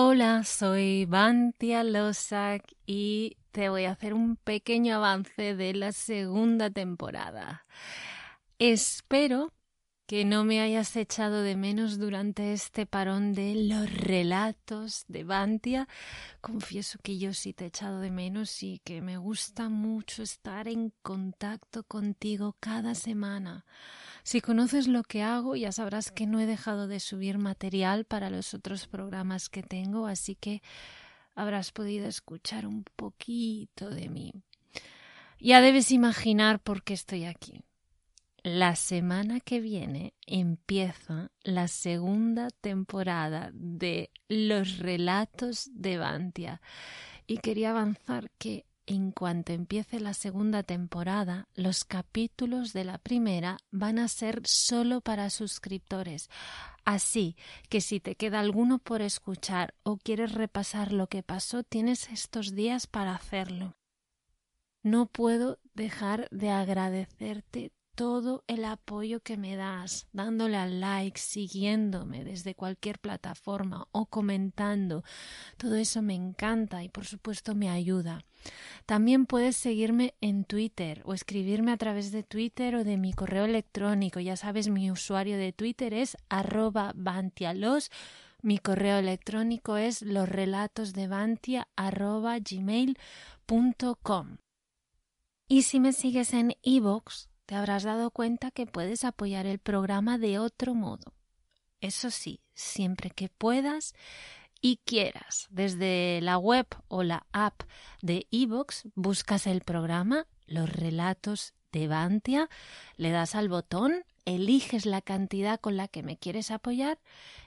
Hola, soy Bantia Losak y te voy a hacer un pequeño avance de la segunda temporada. Espero que no me hayas echado de menos durante este parón de los relatos de Bantia. Confieso que yo sí te he echado de menos y que me gusta mucho estar en contacto contigo cada semana. Si conoces lo que hago, ya sabrás que no he dejado de subir material para los otros programas que tengo, así que habrás podido escuchar un poquito de mí. Ya debes imaginar por qué estoy aquí. La semana que viene empieza la segunda temporada de Los Relatos de Bantia y quería avanzar que en cuanto empiece la segunda temporada, los capítulos de la primera van a ser solo para suscriptores. Así que si te queda alguno por escuchar o quieres repasar lo que pasó, tienes estos días para hacerlo. No puedo dejar de agradecerte todo el apoyo que me das, dándole al like, siguiéndome desde cualquier plataforma o comentando. Todo eso me encanta y por supuesto me ayuda. También puedes seguirme en Twitter o escribirme a través de Twitter o de mi correo electrónico. Ya sabes, mi usuario de Twitter es arroba bantialos. Mi correo electrónico es losrelatosdebantia arroba Y si me sigues en iVoox, te habrás dado cuenta que puedes apoyar el programa de otro modo. Eso sí, siempre que puedas y quieras. Desde la web o la app de iVoox buscas el programa Los Relatos de Bantia, le das al botón, eliges la cantidad con la que me quieres apoyar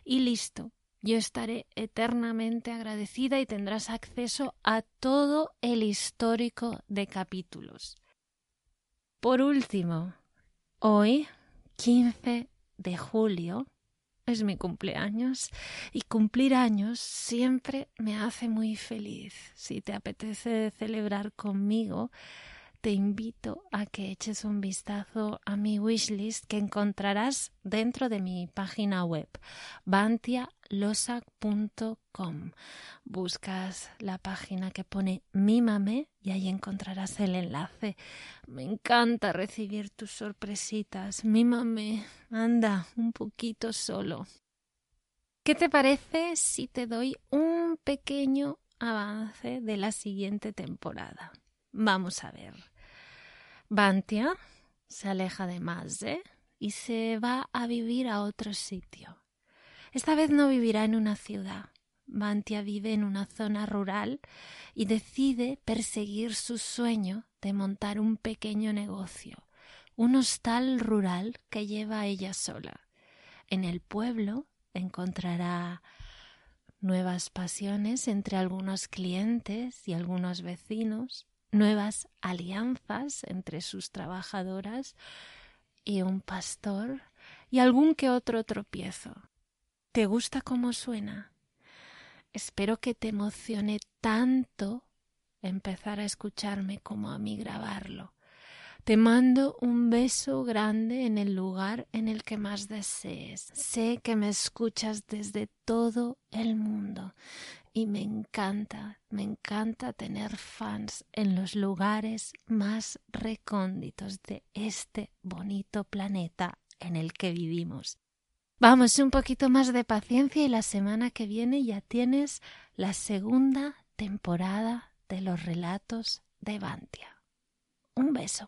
y listo. Yo estaré eternamente agradecida y tendrás acceso a todo el histórico de capítulos. Por último, hoy, 15 de julio, es mi cumpleaños y cumplir años siempre me hace muy feliz. Si te apetece celebrar conmigo, te invito a que eches un vistazo a mi wishlist que encontrarás dentro de mi página web bantialosac.com. Buscas la página que pone Mímame y ahí encontrarás el enlace. Me encanta recibir tus sorpresitas. Mímame, anda un poquito solo. ¿Qué te parece si te doy un pequeño avance de la siguiente temporada? Vamos a ver. Bantia se aleja de Mazde y se va a vivir a otro sitio. Esta vez no vivirá en una ciudad. Bantia vive en una zona rural y decide perseguir su sueño de montar un pequeño negocio, un hostal rural que lleva ella sola. En el pueblo encontrará nuevas pasiones entre algunos clientes y algunos vecinos, nuevas alianzas entre sus trabajadoras y un pastor y algún que otro tropiezo. ¿Te gusta cómo suena? Espero que te emocione tanto empezar a escucharme como a mí grabarlo. Te mando un beso grande en el lugar en el que más desees. Sé que me escuchas desde todo el mundo y me encanta, me encanta tener fans en los lugares más recónditos de este bonito planeta en el que vivimos. Vamos, un poquito más de paciencia y la semana que viene ya tienes la segunda temporada de los relatos de Bantia. Un beso.